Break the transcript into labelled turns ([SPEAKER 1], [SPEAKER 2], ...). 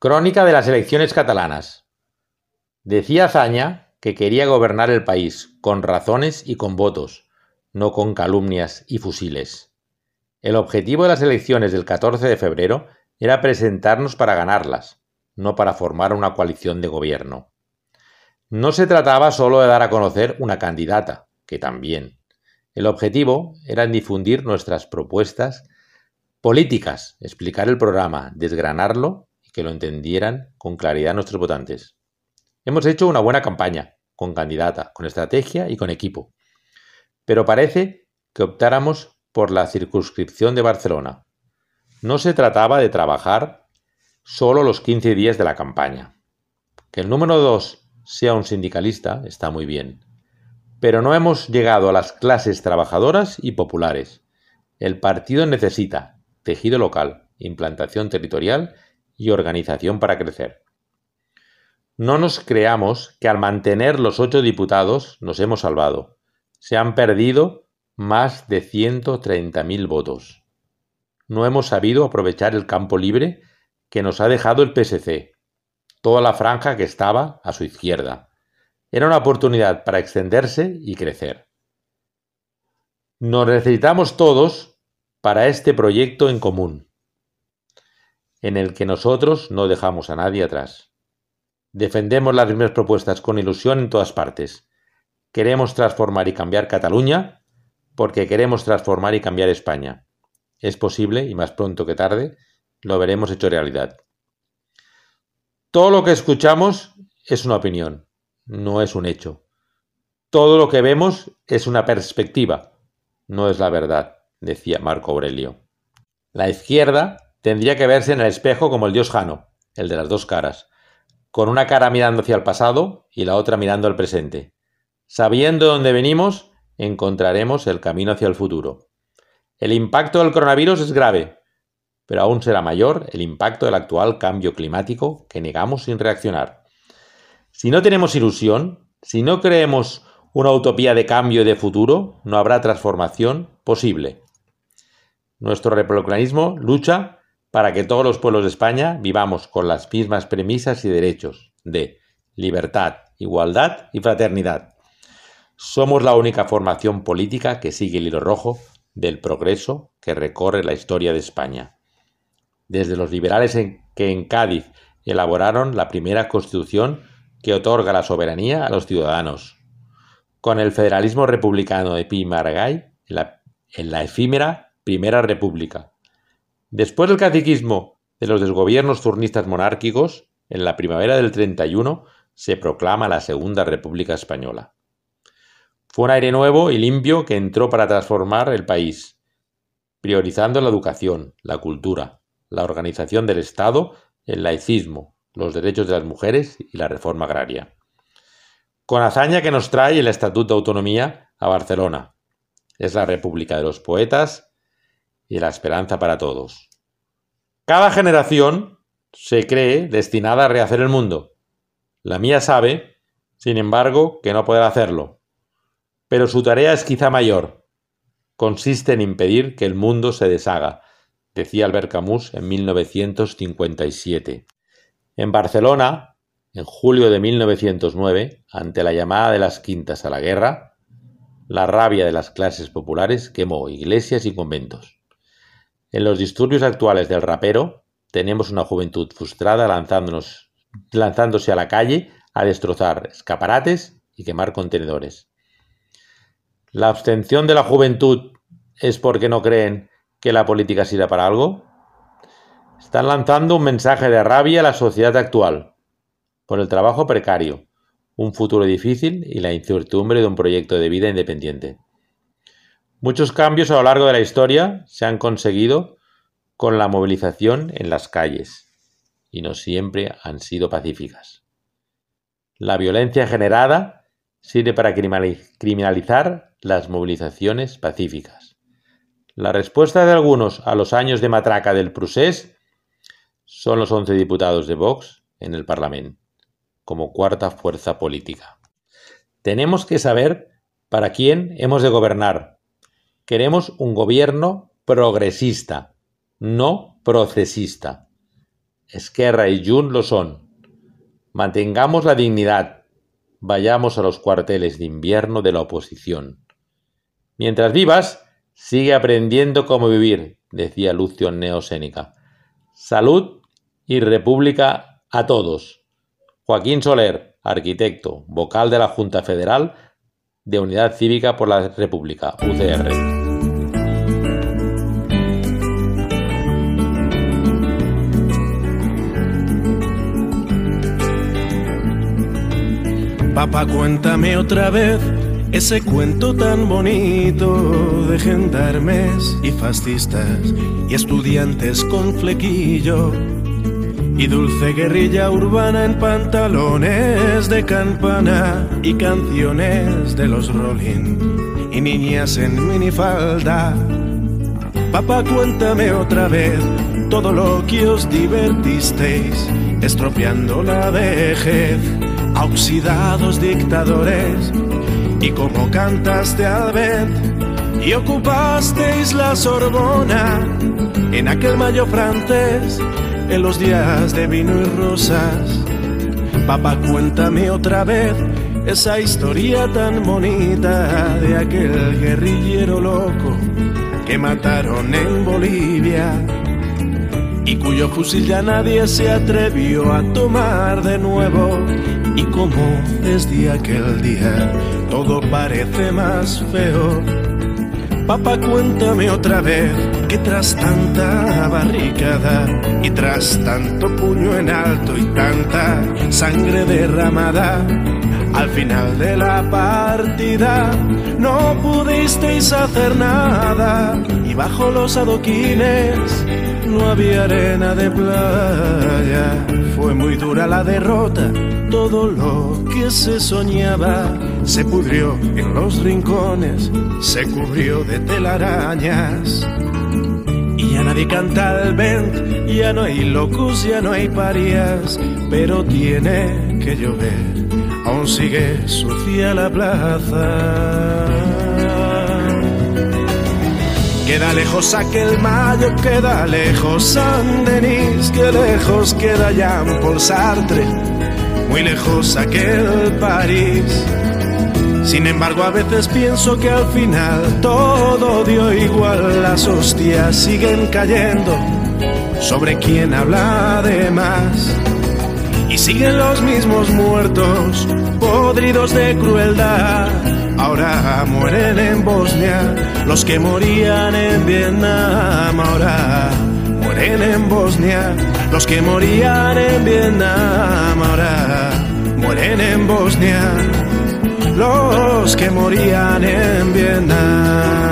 [SPEAKER 1] Crónica de las elecciones catalanas. Decía Zaña que quería gobernar el país con razones y con votos, no con calumnias y fusiles. El objetivo de las elecciones del 14 de febrero era presentarnos para ganarlas, no para formar una coalición de gobierno. No se trataba solo de dar a conocer una candidata, que también. El objetivo era difundir nuestras propuestas políticas, explicar el programa, desgranarlo que lo entendieran con claridad nuestros votantes. Hemos hecho una buena campaña, con candidata, con estrategia y con equipo. Pero parece que optáramos por la circunscripción de Barcelona. No se trataba de trabajar solo los 15 días de la campaña. Que el número 2 sea un sindicalista está muy bien. Pero no hemos llegado a las clases trabajadoras y populares. El partido necesita tejido local, implantación territorial y organización para crecer. No nos creamos que al mantener los ocho diputados nos hemos salvado. Se han perdido más de 130.000 votos. No hemos sabido aprovechar el campo libre que nos ha dejado el PSC, toda la franja que estaba a su izquierda. Era una oportunidad para extenderse y crecer. Nos necesitamos todos para este proyecto en común en el que nosotros no dejamos a nadie atrás. Defendemos las mismas propuestas con ilusión en todas partes. Queremos transformar y cambiar Cataluña porque queremos transformar y cambiar España. Es posible, y más pronto que tarde, lo veremos hecho realidad. Todo lo que escuchamos es una opinión, no es un hecho. Todo lo que vemos es una perspectiva, no es la verdad, decía Marco Aurelio. La izquierda Tendría que verse en el espejo como el dios Jano, el de las dos caras, con una cara mirando hacia el pasado y la otra mirando al presente. Sabiendo dónde venimos, encontraremos el camino hacia el futuro. El impacto del coronavirus es grave, pero aún será mayor el impacto del actual cambio climático que negamos sin reaccionar. Si no tenemos ilusión, si no creemos una utopía de cambio y de futuro, no habrá transformación posible. Nuestro republicanismo lucha para que todos los pueblos de España vivamos con las mismas premisas y derechos de libertad, igualdad y fraternidad. Somos la única formación política que sigue el hilo rojo del progreso que recorre la historia de España. Desde los liberales que en Cádiz elaboraron la primera constitución que otorga la soberanía a los ciudadanos, con el federalismo republicano de Pi Margall en la efímera Primera República, Después del caciquismo de los desgobiernos turnistas monárquicos, en la primavera del 31 se proclama la Segunda República Española. Fue un aire nuevo y limpio que entró para transformar el país, priorizando la educación, la cultura, la organización del Estado, el laicismo, los derechos de las mujeres y la reforma agraria. Con hazaña que nos trae el Estatuto de Autonomía a Barcelona. Es la República de los Poetas y la esperanza para todos. Cada generación se cree destinada a rehacer el mundo. La mía sabe, sin embargo, que no podrá hacerlo. Pero su tarea es quizá mayor. Consiste en impedir que el mundo se deshaga, decía Albert Camus en 1957. En Barcelona, en julio de 1909, ante la llamada de las quintas a la guerra, la rabia de las clases populares quemó iglesias y conventos. En los disturbios actuales del rapero, tenemos una juventud frustrada lanzándose a la calle a destrozar escaparates y quemar contenedores. ¿La abstención de la juventud es porque no creen que la política sirva para algo? Están lanzando un mensaje de rabia a la sociedad actual, por el trabajo precario, un futuro difícil y la incertidumbre de un proyecto de vida independiente. Muchos cambios a lo largo de la historia se han conseguido con la movilización en las calles y no siempre han sido pacíficas. La violencia generada sirve para criminalizar las movilizaciones pacíficas. La respuesta de algunos a los años de matraca del Prusés son los 11 diputados de Vox en el Parlamento, como cuarta fuerza política. Tenemos que saber para quién hemos de gobernar Queremos un gobierno progresista, no procesista. Esquerra y Jun lo son. Mantengamos la dignidad. Vayamos a los cuarteles de invierno de la oposición. Mientras vivas, sigue aprendiendo cómo vivir, decía Lucio Neosénica. Salud y república a todos. Joaquín Soler, arquitecto, vocal de la Junta Federal de Unidad Cívica por la República, UCR.
[SPEAKER 2] Papá, cuéntame otra vez ese cuento tan bonito de gendarmes y fascistas y estudiantes con flequillo y dulce guerrilla urbana en pantalones de campana y canciones de los Rolling y niñas en minifalda. Papá, cuéntame otra vez todo lo que os divertisteis, estropeando la vejez a oxidados dictadores y como cantaste al ver y ocupasteis la Sorbona en aquel mayo francés en los días de vino y rosas. Papá, cuéntame otra vez esa historia tan bonita de aquel guerrillero loco que mataron en Bolivia y cuyo fusil ya nadie se atrevió a tomar de nuevo. Y como desde aquel día todo parece más feo. Papá, cuéntame otra vez que tras tanta barricada y tras tanto puño en alto y tanta sangre derramada, al final de la partida no pudisteis hacer nada y bajo los adoquines no había arena de playa. Fue muy dura la derrota, todo lo que se soñaba se pudrió en los rincones, se cubrió de telarañas. Y ya nadie canta el vent, ya no hay locos, ya no hay parias, pero tiene que llover, aún sigue sucia la plaza. Queda lejos aquel mayo, queda lejos San Denis, que lejos queda Jean Paul Sartre, muy lejos aquel París. Sin embargo, a veces pienso que al final todo dio igual, las hostias siguen cayendo sobre quien habla de más. Y siguen los mismos muertos, podridos de crueldad. Ahora mueren en Bosnia los que morían en Vietnam. Ahora mueren en Bosnia los que morían en Vietnam. Ahora mueren en Bosnia los que morían en Vietnam.